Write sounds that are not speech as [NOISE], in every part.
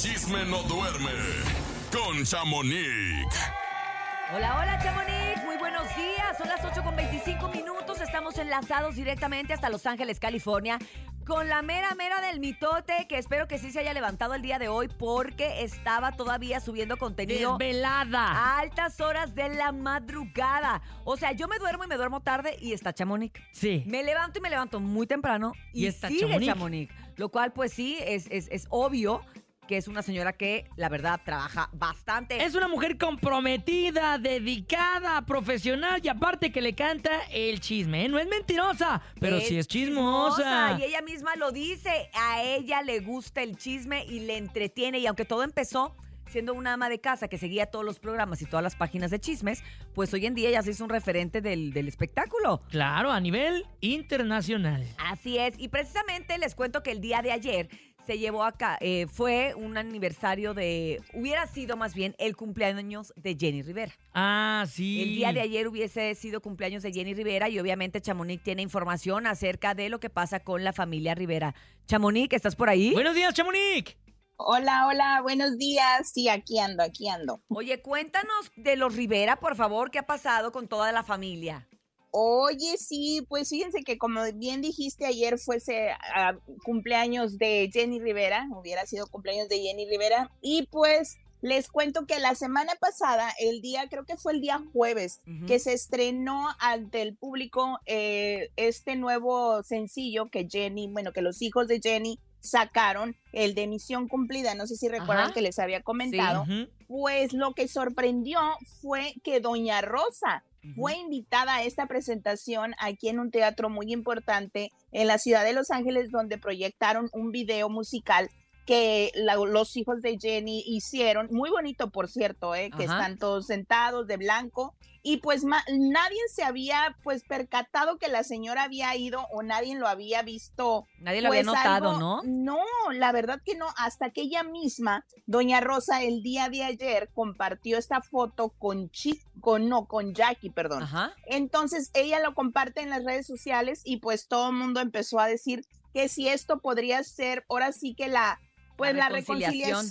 chisme no duerme con Chamonix. Hola, hola, Chamonix. Muy buenos días. Son las 8 con 25 minutos. Estamos enlazados directamente hasta Los Ángeles, California, con la mera mera del mitote, que espero que sí se haya levantado el día de hoy porque estaba todavía subiendo contenido Desvelada. a altas horas de la madrugada. O sea, yo me duermo y me duermo tarde y está Chamonix. Sí. Me levanto y me levanto muy temprano y, Y está sigue Chamonix. Chamonix. Lo cual, pues sí, es, es, es obvio que es una señora que, la verdad, trabaja bastante. Es una mujer comprometida, dedicada, profesional y aparte que le canta el chisme. ¿eh? No es mentirosa, pero sí es chismosa. Y ella misma lo dice. A ella le gusta el chisme y le entretiene. Y aunque todo empezó siendo una ama de casa que seguía todos los programas y todas las páginas de chismes, pues hoy en día ya se hizo un referente del, del espectáculo. Claro, a nivel internacional. Así es. Y precisamente les cuento que el día de ayer se llevó acá, eh, fue un aniversario de, hubiera sido más bien el cumpleaños de Jenny Rivera. Ah, sí. El día de ayer hubiese sido cumpleaños de Jenny Rivera y obviamente Chamonix tiene información acerca de lo que pasa con la familia Rivera. Chamonix, ¿estás por ahí? Buenos días, Chamonix. Hola, hola, buenos días. Sí, aquí ando, aquí ando. Oye, cuéntanos de los Rivera, por favor, ¿qué ha pasado con toda la familia? Oye, sí, pues fíjense que como bien dijiste ayer fuese ah, cumpleaños de Jenny Rivera, hubiera sido cumpleaños de Jenny Rivera, y pues les cuento que la semana pasada, el día, creo que fue el día jueves, que se estrenó ante el público eh, este nuevo sencillo que Jenny, bueno, que los hijos de Jenny sacaron, el de Misión Cumplida, no sé si recuerdan Ajá. que les había comentado, Ujú. Pues lo que sorprendió fue que Doña Rosa fue invitada a esta presentación aquí en un teatro muy importante en la ciudad de Los Ángeles, donde proyectaron un video musical que la- los hijos de Jenny hicieron, muy bonito por cierto, ¿eh? que Ajá. están todos sentados de blanco y pues nadie se había pues percatado que la señora había ido o nadie lo había visto Nadie lo había pues notado, algo- ¿no? No, la verdad que no, hasta que ella misma, doña Rosa, el día de ayer compartió esta foto con Chi, con no, con Jackie, perdón. Ajá. Entonces ella lo comparte en las redes sociales y pues todo el mundo empezó a decir que si esto podría ser ahora sí que la pues La la, reconciliación.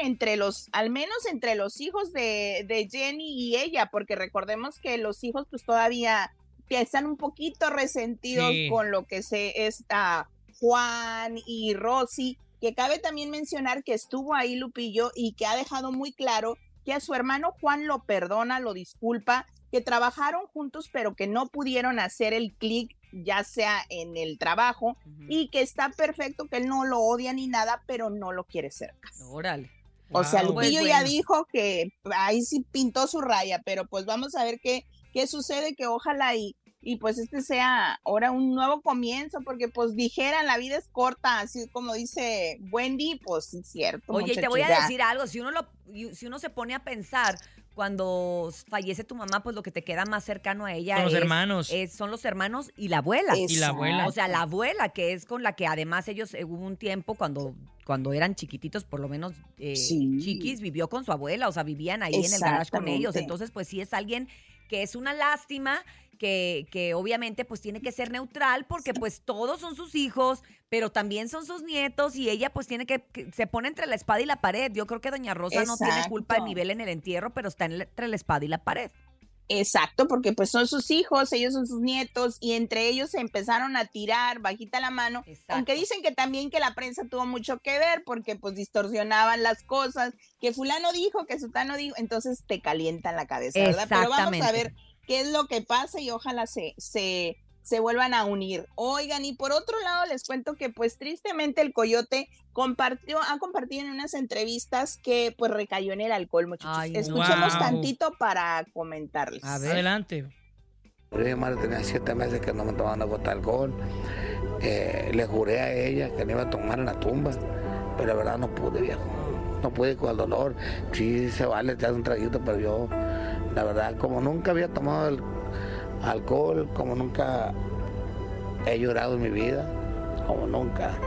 entre los, al menos entre los hijos de, de Jenny y ella, porque recordemos que los hijos pues todavía están un poquito resentidos Sí. con lo que se está Juan y Rosy, que cabe también mencionar que estuvo ahí Lupillo y que ha dejado muy claro que a su hermano Juan lo perdona, lo disculpa, que trabajaron juntos pero que no pudieron hacer el clic ya sea en el trabajo y que está perfecto, que él no lo odia ni nada, pero no lo quiere cerca. Órale. O sea, Wow. Pues Lupillo ya bueno. dijo que ahí sí pintó su raya, pero pues vamos a ver qué, qué sucede, que ojalá y, y pues este sea ahora un nuevo comienzo, porque pues dijeran, la vida es corta, así como dice Wendy, pues sí, cierto. Oye, y te voy a decir algo, si uno lo, y- si uno se pone a pensar cuando fallece tu mamá, pues lo que te queda más cercano a ella Son los es- hermanos. es- son los hermanos y la abuela. Y la abuela. O sea, la abuela, que es con la que además ellos eh, hubo un tiempo cuando, cuando eran chiquititos, por lo menos eh, Sí. chiquis, vivió con su abuela, o sea, vivían ahí en el garage con ellos. Entonces, pues sí es alguien que es una lástima, que, que obviamente pues tiene que ser neutral, porque pues todos son sus hijos, pero también son sus nietos, y ella pues tiene que, que- se pone entre la espada y la pared. Yo creo que Doña Rosa no tiene culpa de nivel en el entierro, pero está entre la espada y la pared. Exacto, porque pues son sus hijos, ellos son sus nietos y entre ellos se empezaron a tirar bajita la mano, Exacto. aunque dicen que también que la prensa tuvo mucho que ver porque pues distorsionaban las cosas, que fulano dijo, que sutano dijo, entonces te calientan la cabeza, ¿verdad? Pero vamos a ver qué es lo que pasa y ojalá se, se, se vuelvan a unir. Oigan, y por otro lado les cuento que pues tristemente el coyote compartió, ha compartido en unas entrevistas que pues recayó en el alcohol, muchachos. Ay, Escuchemos wow. tantito para comentarles. A ver. Adelante. Mi madre tenía siete meses que no me tomaba una gota de alcohol. Eh, le juré a ella que no iba a tomar en la tumba, pero la verdad no pude, viejo. No pude con el dolor. Sí, se vale, te das un traguito, pero yo, la verdad, como nunca había tomado el alcohol, como nunca he llorado en mi vida, como nunca.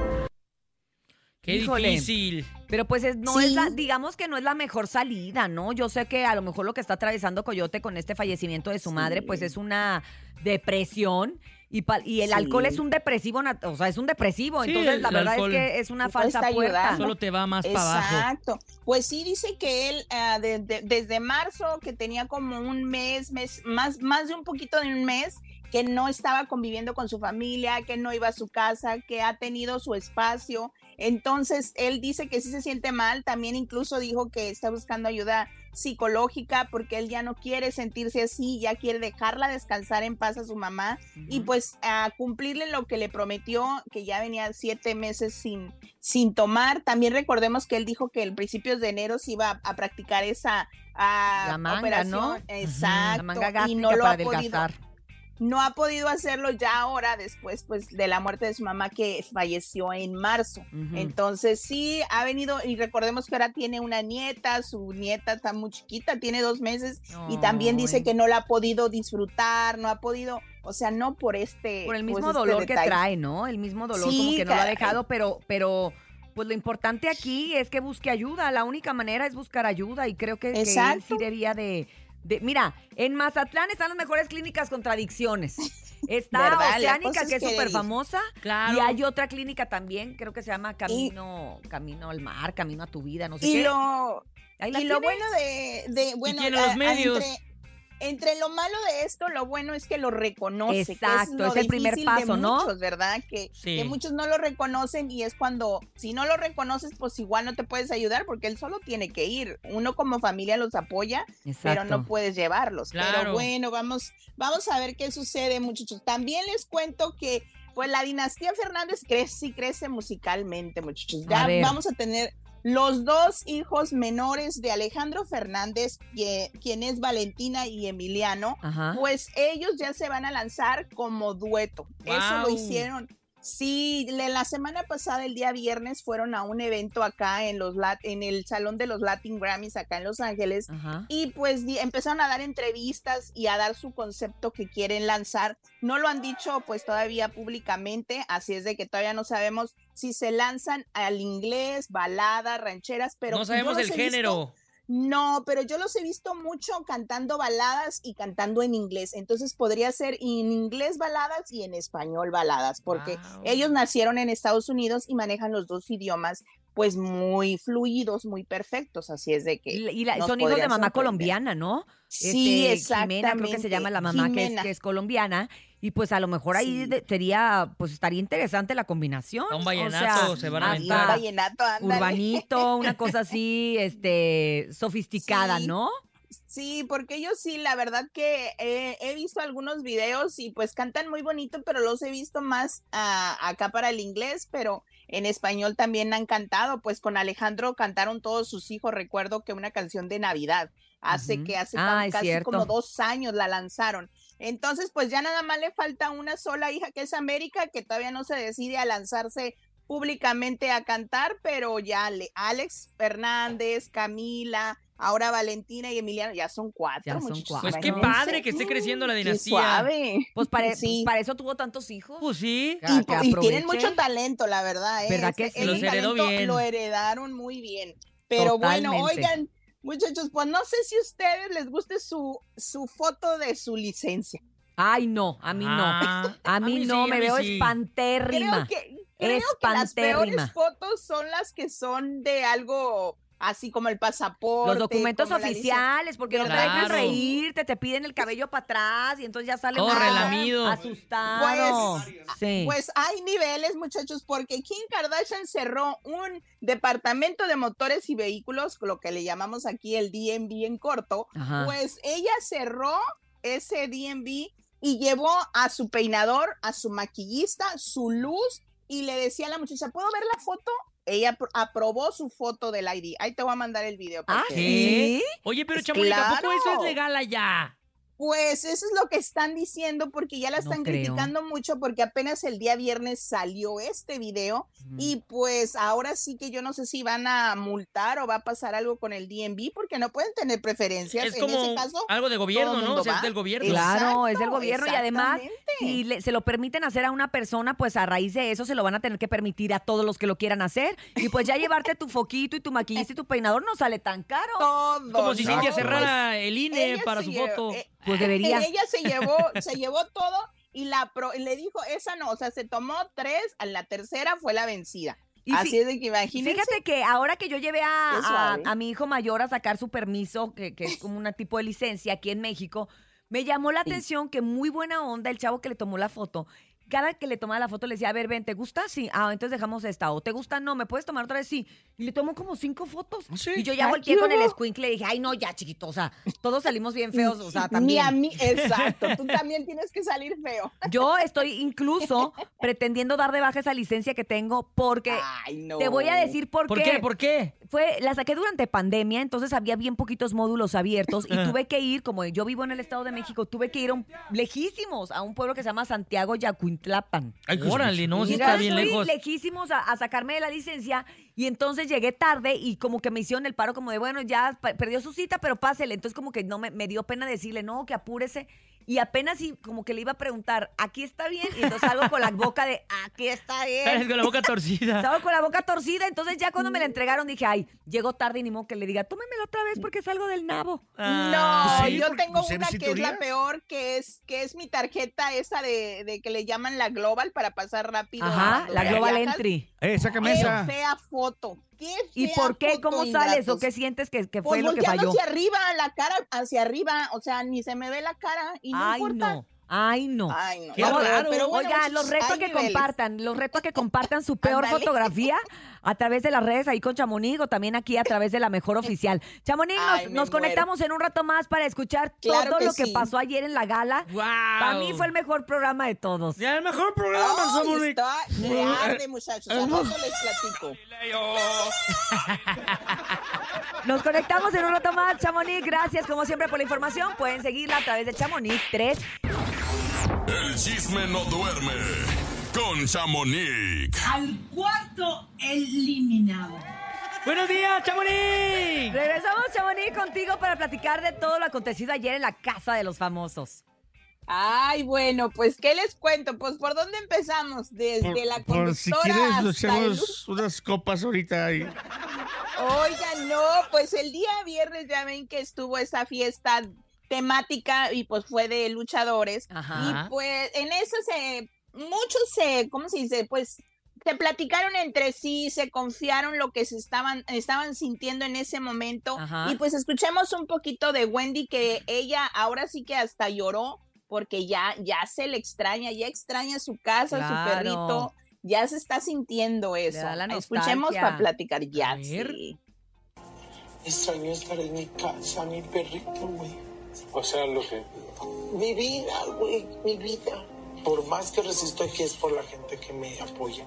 Qué Híjole. difícil. Pero pues es- no es la, digamos que no es la mejor salida, ¿no? Yo sé que a lo mejor lo que está atravesando Coyote con este fallecimiento de su madre, pues es una depresión. Y, pa- y el Sí. alcohol es un depresivo, o sea, es un depresivo. Sí, entonces, la verdad alcohol es que es una falsa puerta. ayudar. Solo te va más para abajo. Exacto. Pues sí, dice que él ah, de- de- desde marzo, que tenía como un mes, mes, más, más de un poquito de un mes, que no estaba conviviendo con su familia, que no iba a su casa, que ha tenido su espacio. Entonces, él dice que sí se siente mal. También incluso dijo que está buscando ayuda psicológica porque él ya no quiere sentirse así, ya quiere dejarla descansar en paz a su mamá y pues a cumplirle lo que le prometió, que ya venía siete meses sin, sin tomar. También recordemos que él dijo que el principios de enero se iba a, a practicar esa ah, La manga, operación. ¿no? Exacto. La manga y no lo para ha podido. No ha podido hacerlo ya ahora después pues de la muerte de su mamá que falleció en marzo. Entonces sí ha venido y recordemos que ahora tiene una nieta, su nieta está muy chiquita, tiene dos meses y también dice que no la ha podido disfrutar, no ha podido, o sea, no por este Por el pues, mismo este dolor que trae, ¿no? El mismo dolor como Sí, que no lo ha caray. dejado, pero, pero pues lo importante aquí es que busque ayuda. La única manera es buscar ayuda y creo que, que él sí debía de, de- Mira, en Mazatlán están las mejores clínicas contra adicciones. [LAUGHS] Está ¿Verdad? La Oceánica, que es súper famosa. Claro. Y hay otra clínica también, creo que se llama Camino, Camino al Mar, Camino a tu vida, no sé Y qué. lo, Ahí la y lo bueno de, de bueno, los a- a- medios. Entre, entre lo malo de esto, lo bueno es que lo reconoce. que Exacto, lo es el primer difícil de paso, ¿no? ¿verdad? Que, Sí. que muchos no lo reconocen y es cuando, si no lo reconoces, pues igual no te puedes ayudar porque él solo tiene que ir. Uno como familia los apoya, pero no puedes llevarlos. Claro. Pero bueno, vamos, vamos a ver qué sucede, muchachos. También les cuento que pues la dinastía Fernández crece y crece musicalmente, muchachos. Ya vamos a tener los dos hijos menores de Alejandro Fernández, que- quien es Valentina y Emiliano, Ajá. pues ellos ya se van a lanzar como dueto. Eso lo hicieron. Sí, la semana pasada, el día viernes, fueron a un evento acá en, los lat- en el Salón de los Latin Grammys acá en Los Ángeles Ajá. y pues empezaron a dar entrevistas y a dar su concepto que quieren lanzar. No lo han dicho pues todavía públicamente, así es de que todavía no sabemos si se lanzan al inglés, baladas, rancheras, pero no sabemos el visto- género. No, pero yo los he visto mucho cantando baladas y cantando en inglés. Entonces podría ser en inglés baladas y en español baladas, porque ellos nacieron en Estados Unidos y manejan los dos idiomas pues muy fluidos, muy perfectos. Así es de que... Y, la- son hijos de mamá sorprender. colombiana, ¿no? Sí, Este, exactamente. Jimena, creo que se llama la mamá, que es, que es colombiana. Y pues a lo mejor ahí Sí. de- sería, pues estaría interesante la combinación. Un o vallenato sea, se van a un vallenato, ándale. urbanito, una cosa [LAUGHS] así, este, sofisticada, Sí. ¿no? Sí, porque yo sí, la verdad que he visto algunos videos y pues cantan muy bonito, pero los he visto más ah, acá para el inglés, pero en español también han cantado, pues con Alejandro cantaron todos sus hijos, recuerdo que una canción de Navidad, hace que hace Ah, casi cierto. como dos años la lanzaron. Entonces, pues ya nada más le falta una sola hija que es América, que todavía no se decide a lanzarse públicamente a cantar, pero ya le, Alex Fernández, Camila, ahora Valentina y Emiliano, ya son cuatro. Ya son muchachos, cuatro. Pues qué padre que esté creciendo la Qué dinastía. suave. Pues para, Sí. para eso tuvo tantos hijos. Pues sí. Y, que y tienen mucho talento, la verdad. ¿eh? ¿Verdad que sí? Los heredó talento bien. Lo heredaron muy bien. Pero bueno, oigan, muchachos, pues no sé si a ustedes les guste su, su foto de su licencia. Ay, no, a mí no. Ah, A mí, sí, no, a me mí veo sí. espantérrima. Creo que, creo que las peores fotos son las que son de algo así como el pasaporte. Los documentos oficiales, porque no te Claro. dejan reírte, te piden el cabello para atrás y entonces ya sale Todo uno relamido. asustado. sí. Pues hay niveles, muchachos, porque Kim Kardashian cerró un departamento de motores y vehículos, lo que le llamamos aquí el DMV en corto. Ajá. Pues ella cerró ese DMV y llevó a su peinador, a su maquillista, su luz y le decía a la muchacha, ¿puedo ver la foto? Ella apro- aprobó su foto del ID. Ahí te voy a mandar el video. ah, sí. Oye, pero Pues Chamonix, ¿a poco eso es claro. legal allá? Pues eso es lo que están diciendo porque ya la están criticando mucho porque apenas el día viernes salió este video y pues ahora sí que yo no sé si van a multar o va a pasar algo con el DMV porque no pueden tener preferencias. Es en como ese caso, algo de gobierno, ¿no? O sea, es del gobierno. Claro, es del gobierno y además si le- se lo permiten hacer a una persona, pues a raíz de eso se lo van a tener que permitir a todos los que lo quieran hacer. Y pues ya llevarte tu foquito y tu maquillista y tu peinador no sale tan caro. Todo. Como si Cintia cerrara el Pues, INE ella para su foto. eh, Pues [LAUGHS] debería. Ella se llevó, se llevó todo y la pro- y le dijo, esa no, o sea, se tomó tres, a la tercera fue la vencida. Y Así es de que imagínense. Fíjate que ahora que yo llevé a, a- mi hijo mayor a sacar su permiso, que, que es como un tipo de licencia aquí en México, me llamó la Sí. atención que muy buena onda el chavo que le tomó la foto. Cada que le tomaba la foto le decía, a ver, ven, ¿te gusta? Sí. Ah, entonces dejamos esta. ¿O te gusta? No. ¿Me puedes tomar otra vez? Sí. Y le tomó como cinco fotos. Sí. Y yo ya volteé ¿qué con el hubo? squinkle y dije, ay, no, ya, chiquito. O sea, todos salimos bien feos. O sea, Ni también. a mí, exacto, tú [LAUGHS] también tienes que salir feo. Yo estoy incluso pretendiendo dar de baja esa licencia que tengo porque Ay, no. te voy a decir por, ¿Por qué? ¿Por qué? fue, la saqué durante pandemia, entonces había bien poquitos módulos abiertos y [LAUGHS] tuve que ir, como yo vivo en el Estado de México, tuve que ir a un- lejísimos a un pueblo que se llama Santiago Yacuintlapan. Ay, órale, no, sí Mira, está bien lejos. lejísimos a, a sacarme de la licencia y entonces llegué tarde y como que me hicieron el paro como de, bueno, ya perdió su cita, pero pásele. Entonces como que no me, me dio pena decirle, no, que apúrese. Y apenas y como que le iba a preguntar, ¿aquí está bien? Y entonces salgo con la boca de, aquí está bien. Con la boca torcida. [LAUGHS] Estaba con la boca torcida, entonces ya cuando me la entregaron dije, ay, llegó tarde y ni modo que le diga, tómemela otra vez porque salgo del nabo. Ah, No, sí, yo tengo pues, una que es la peor, que es que es mi tarjeta esa de, de que le llaman la Global para pasar rápido. Ajá, la viajas. Global Entry. Eh, sácame Qué esa. fea foto. Qué ¿Y por qué? ¿Cómo sales o qué sientes que, que fue Pues lo que falló? hacia arriba, la cara hacia arriba, o sea, ni se me ve la cara y no Ay, importa. no. Ay, no. Ay, no. Qué No, raro. Pero bueno, Oigan, los retos que niveles. compartan, los retos que compartan su peor fotografía [LAUGHS] a través de las redes ahí con Chamonix o también aquí a través de la mejor oficial. Chamonix, nos, Ay, me nos conectamos en un rato más para escuchar Claro todo que lo que sí. pasó ayer en la gala. ¡Wow! Para mí fue el mejor programa de todos. Ya, el mejor programa, Ay, Chamonix. está de arde, muchachos. A les platico. [LAUGHS] Nos conectamos en un rato más, Chamonix. Gracias como siempre por la información. Pueden seguirla a través de Chamonix 3. El chisme no duerme con Chamonix. al cuarto eliminado. Buenos días, Chamonix. Regresamos, Chamonix, contigo para platicar de todo lo acontecido ayer en la Casa de los Famosos. Ay, bueno, pues, ¿qué les cuento? Pues, ¿por dónde empezamos? Desde la por si conductora quieres, nos el echamos unas copas ahorita. Oigan, no, pues el día viernes ya ven que estuvo esa fiesta temática y pues fue de luchadores. Ajá. Y pues en eso se, muchos se, ¿cómo se dice? Pues se platicaron entre sí, se confiaron lo que se estaban, estaban sintiendo en ese momento. Ajá. Y pues escuchemos un poquito de Wendy que ella ahora sí que hasta lloró porque ya, ya se le extraña, ya extraña su casa, Claro. su perrito. Ya se está sintiendo eso. Escuchemos para platicar ya. Sí. Extraño estar en mi casa, mi perrito, güey. O sea, lo que... Mi vida, güey, mi vida. Por más que resisto aquí es por la gente que me apoya.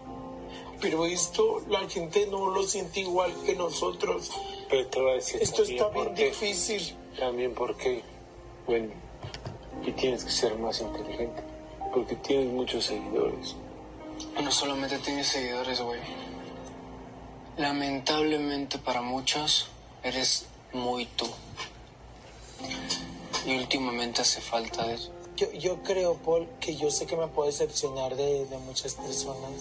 Pero esto, la gente no lo siente igual que nosotros. Pero te voy a decir Esto también está bien difícil. También porque, bueno, y tienes que ser más inteligente. Porque tienes muchos seguidores. No solamente tienes seguidores, güey. Lamentablemente para muchos, eres muy tú. Y últimamente hace falta eso. Yo, yo creo, Paul, que yo sé que me puedo decepcionar de, de muchas personas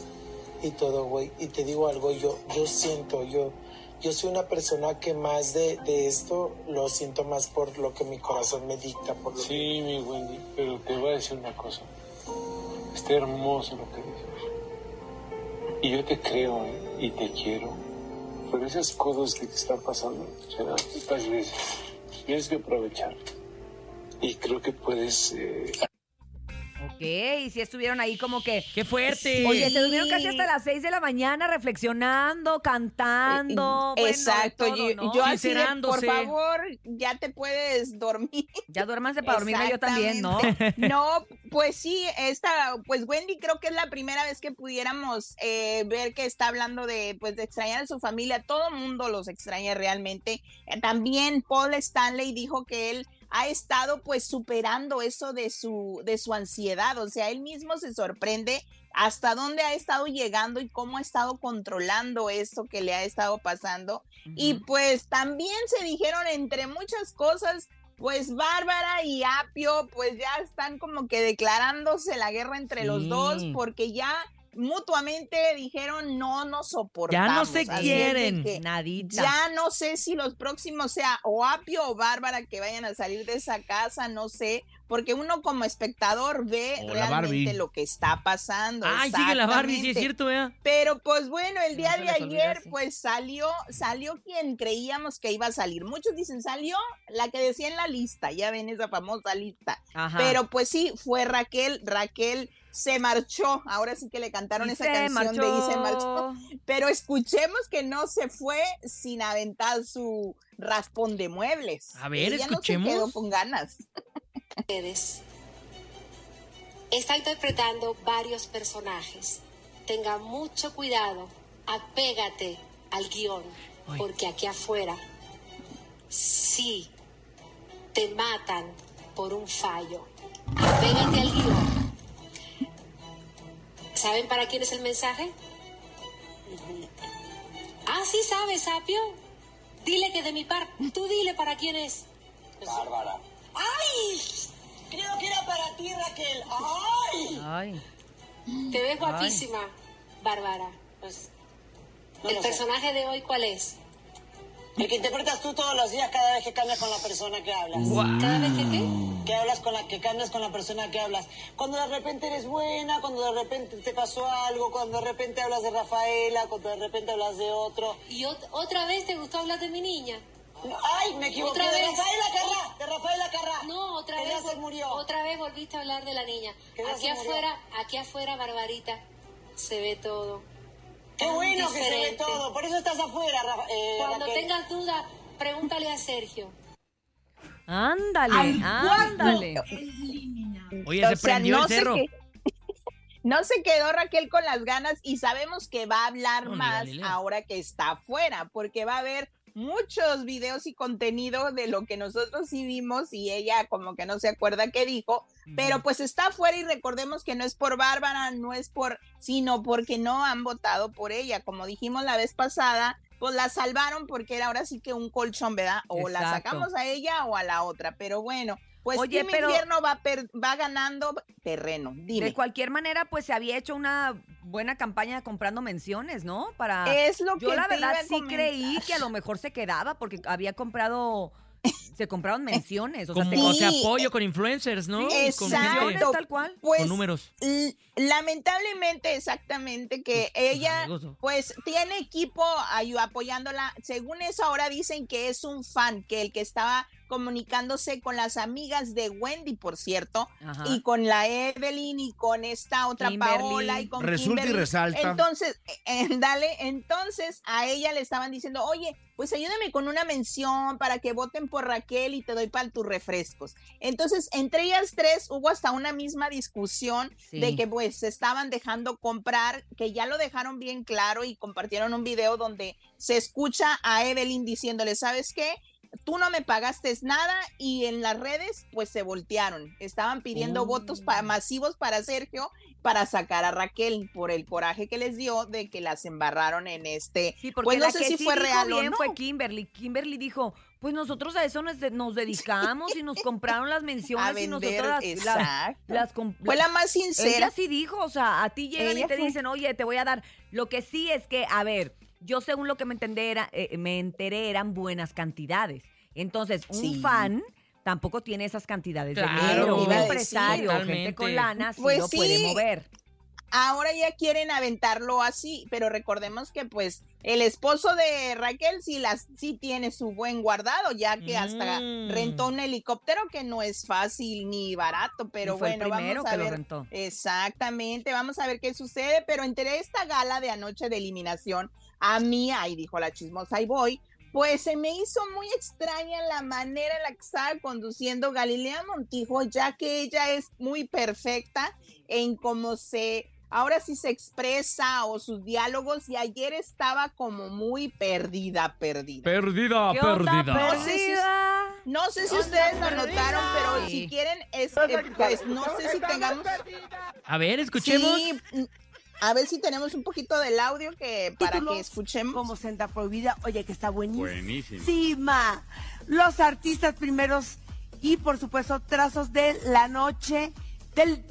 y todo, güey. Y te digo algo, yo, yo siento, yo, yo soy una persona que más de, de esto lo siento más por lo que mi corazón me dicta, por lo que Sí, mi Wendy, pero te voy a decir una cosa. Está hermoso lo que dices. Y yo te creo ¿eh? y te quiero. Pero esas cosas que te están pasando serán otras veces. Tienes que aprovechar. Y creo que puedes eh, Ok, y si estuvieron ahí como que... ¡Qué fuerte! Oye, se durmieron casi hasta las 6 de la mañana reflexionando, cantando. bueno, de Exacto, todo, yo, ¿no? yo así de, por favor, ya te puedes dormir. Ya duérmanse para dormirme yo también, ¿no? [LAUGHS] No, pues sí, esta, pues Wendy creo que es la primera vez que pudiéramos eh, ver que está hablando de, pues, de extrañar a su familia. Todo mundo los extraña realmente. Eh, también Paul Stanley dijo que él ha estado pues superando eso de su, de su ansiedad. O sea, él mismo se sorprende hasta dónde ha estado llegando y cómo ha estado controlando esto que le ha estado pasando. Y pues también se dijeron entre muchas cosas, pues Bárbara y Apio pues ya están como que declarándose la guerra entre los dos porque ya mutuamente dijeron no nos soportamos. Ya no se quieren. Nadita. Ya no sé si los próximos sea o Apio o Bárbara que vayan a salir de esa casa, no sé, porque uno como espectador ve O realmente lo que está pasando. Ay, sigue la Barbie, sí es cierto, ¿eh? Pero pues bueno, el día de ayer pues salió, salió quien creíamos que iba a salir. Muchos dicen, salió la que decía en la lista, ya ven esa famosa lista. Ajá. Pero pues sí, fue Raquel, Raquel se marchó, ahora sí que le cantaron Y esa canción de Y se marchó. Pero escuchemos que no se fue sin aventar su raspón de muebles. A ver, Ella escuchemos. no se quedó con ganas. ustedes. Está interpretando varios personajes. Tenga mucho cuidado, apégate al guion, porque aquí afuera sí te matan por un fallo. Apégate al guion. ¿Saben para quién es el mensaje? Ah, sí sabes, Sapio. Dile que de mi parte, tú dile para quién es. Bárbara. ¡Ay! Creo que era para ti, Raquel. ¡Ay! Ay. Te ves guapísima, Bárbara. Pues, No ¿El sé. personaje de hoy cuál es? El que interpretas tú todos los días cada vez que cambias con la persona que hablas. ¿Cada vez que qué? Que hablas con la que cambias con la persona que hablas. Cuando de repente eres buena, cuando de repente te pasó algo, cuando de repente hablas de Rafaela, cuando de repente hablas de otro. ¿Y ot- otra vez te gustó hablar de mi niña? ¡Ay, me equivoqué! ¿Otra de vez? Rafaela Carrá, de Rafaela Carrá. No, otra vez. se murió. Otra vez volviste a hablar de la niña. Aquí afuera, aquí afuera, Barbarita, se ve todo. Qué bueno que se ve diferente. todo, por eso estás afuera, Rafa- eh, Cuando Raquel. tengas duda, pregúntale a Sergio. Ándale, ándale. Oye, se O sea, prendió no el se cerro. que- [LAUGHS] No se quedó Raquel con las ganas y sabemos que va a hablar No, más ahora que está afuera, porque va a haber muchos videos y contenido de lo que nosotros sí vimos y ella como que no se acuerda qué dijo, pero pues está afuera y recordemos que no es por Bárbara, no es por, sino porque no han votado por ella, como dijimos la vez pasada. Pues la salvaron porque era ahora sí que un colchón, ¿verdad? O la sacamos a ella o a la otra. Pero bueno, pues Oye, Team pero- Infierno va, per- va ganando terreno. Dime. De cualquier manera, pues se había hecho una buena campaña comprando menciones, ¿no? Para. Es lo Yo que la te iba verdad sí comentar. creí que a lo mejor se quedaba porque había comprado. Se compraron menciones. O sea, o apoyo con influencers, ¿no? Exacto. tal cual. Pues, con números. lamentablemente, exactamente, que ella amigos, ¿no? pues tiene equipo apoyándola. Según eso, ahora dicen que es un fan, que el que estaba comunicándose con las amigas de Wendy, por cierto, Ajá. y con la Evelyn y con esta otra Kimberly. Paola y con Resulta y Kimberly. resalta. Entonces, eh, dale, entonces a ella le estaban diciendo, oye, pues ayúdame con una mención para que voten por Raquel y te doy para tus refrescos. Entonces, entre ellas tres hubo hasta una misma discusión Sí. de que pues se estaban dejando comprar, que ya lo dejaron bien claro y compartieron un video donde se escucha a Evelyn diciéndole, ¿sabes qué? Tú no me pagaste nada y en las redes pues se voltearon. Estaban pidiendo Oh. votos pa- masivos para Sergio para sacar a Raquel por el coraje que les dio de que las embarraron en este. Sí, porque pues no la sé que si sí fue dijo real o no. fue Kimberly. Kimberly dijo, pues nosotros a eso nos, de- nos dedicamos y nos compraron las [LAUGHS] menciones A y nosotros las, las, exacto. las Fue la más sincera. Ella sí dijo, o sea, a ti llegan Ella y te fue- dicen, oye, te voy a dar. Lo que sí es que, a ver, yo según lo que me enteré, era- eh, me enteré eran buenas cantidades. Entonces, un Sí. fan tampoco tiene esas cantidades Claro, de dinero. Un decir. empresario, gente con lana, sí Pues lo puede sí. mover. ahora ya quieren aventarlo así, pero recordemos que pues el esposo de Raquel sí las sí tiene su buen guardado, ya que hasta Mm. rentó un helicóptero que no es fácil ni barato, pero Y fue el bueno, primero vamos a que lo ver. rentó. Exactamente, vamos a ver qué sucede, pero entre esta gala de anoche de eliminación, a mí, ahí dijo la chismosa y voy, pues se me hizo muy extraña la manera en la que estaba conduciendo Galilea Montijo, ya que ella es muy perfecta en cómo se, ahora sí se expresa o sus diálogos, y ayer estaba como muy perdida, perdida. Perdida, ¿Qué onda, perdida. No sé si- perdida? No sé si ustedes lo notaron, pero si quieren, es, eh, pues no sé si tengamos... A ver, escuchemos. Sí, a ver si tenemos un poquito del audio que para que escuchemos. Como Senda Prohibida, oye, que está buenísimo. Buenísimo. Los artistas primeros y, por supuesto, trazos de la noche del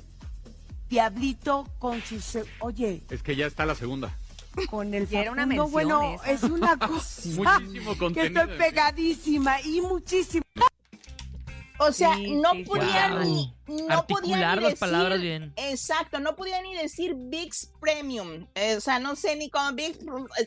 Diablito con sus... Oye, Es que ya está la segunda. con el era una mención Bueno, esa. es una [LAUGHS] cosa Muchísimo que estoy pegadísima y muchísimo. O sea, Sí, no sí, podía Wow. ni, no Articular podía ni las decir, palabras bien. Exacto, no podía ni decir Big's Premium. Eh, o sea, no sé ni cómo Big,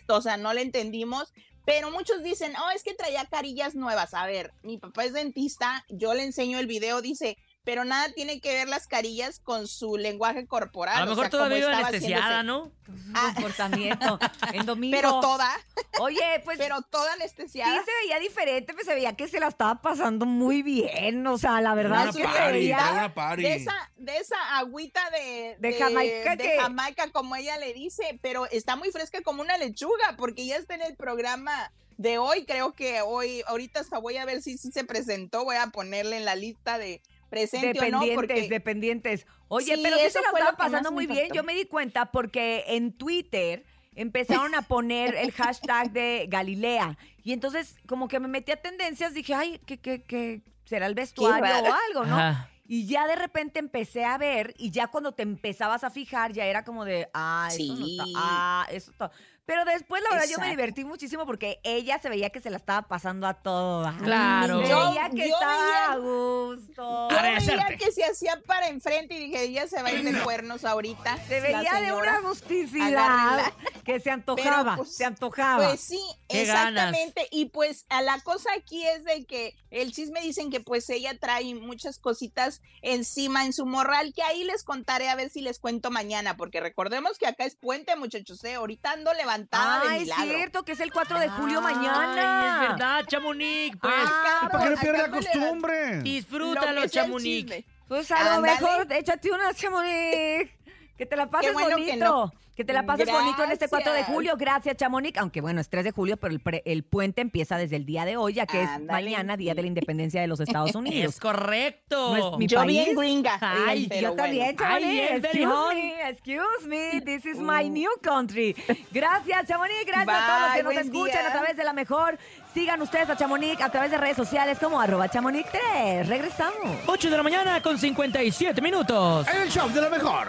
o sea, no le entendimos. Pero muchos dicen, oh, es que traía carillas nuevas. A ver, mi papá es dentista, yo le enseño el video, dice, pero nada tiene que ver las carillas con su lenguaje corporal. A lo o mejor sea, cómo todavía iba anestesiada, haciéndose- ¿no? Ah. comportamiento. [LAUGHS] En domingo. Pero toda, Oye, pues pero toda sí anestesiada. se veía diferente, pues se veía que se la estaba pasando muy bien. O sea, la verdad Una sí se party, veía. una party. de esa, de esa agüita de, De Jamaica de que- Jamaica, como ella le dice, pero está muy fresca como una lechuga, porque ya está en el programa de hoy. Creo que hoy, ahorita hasta voy a ver si, si se presentó, voy a ponerle en la lista de presente o no, Dependientes, porque dependientes. Oye, Sí, pero sí se eso la estaba pasando muy bien. Yo me di cuenta porque en Twitter empezaron a poner el hashtag de Galilea. Y entonces, como que me metí a tendencias, dije, ay, que, que, que será el vestuario o algo, ¿no? Ajá. Y ya de repente empecé a ver, y ya cuando te empezabas a fijar, ya era como de, ah, eso no está, Sí. ah, eso está. Pero después, la verdad, yo me divertí muchísimo porque ella se veía que se la estaba pasando a todo. Claro. Se Yo- veía que yo estaba veía- a gusto. yo veía que se hacía para enfrente y dije, ella se va a ir de cuernos ahorita. Se veía de una agusticidad que se antojaba, pues, se antojaba. Pues sí, Qué ganas. exactamente. Y pues a la cosa aquí es de que el chisme dicen que pues ella trae muchas cositas encima en su morral, que ahí les contaré a ver si les cuento mañana, porque recordemos que acá es puente, muchachos, ¿eh? ahorita ando de Ay, es milagro. cierto que es el 4 de julio Ay, mañana. es verdad, Chamonix. Pues Ah, ¿Para qué le pierde la costumbre? Lo disfrútalo, Chamonix. Pues a lo Ándale. mejor, échate una chamonix. Que te la pases bueno que bonito. no. Que te la pases bonito en este 4 de julio. Gracias, Chamonix. Aunque bueno, es 3 de julio, pero el, pre- el puente empieza desde el día de hoy, ya que es mañana, Día de la Independencia de los Estados [LAUGHS] Unidos. Es correcto. No es mi Yo país. bien gringa. Ay, pero yo también, bueno. Ay, Chamonix. excuse me, excuse me. This is my Uh. new country. Gracias, Chamonix. Gracias a todos los que nos escuchan día. a través de la mejor. Sigan ustedes a Chamonix a través de redes sociales como arroba chamonix3. Regresamos. 8 de la mañana con 57 minutos. En el show de la mejor.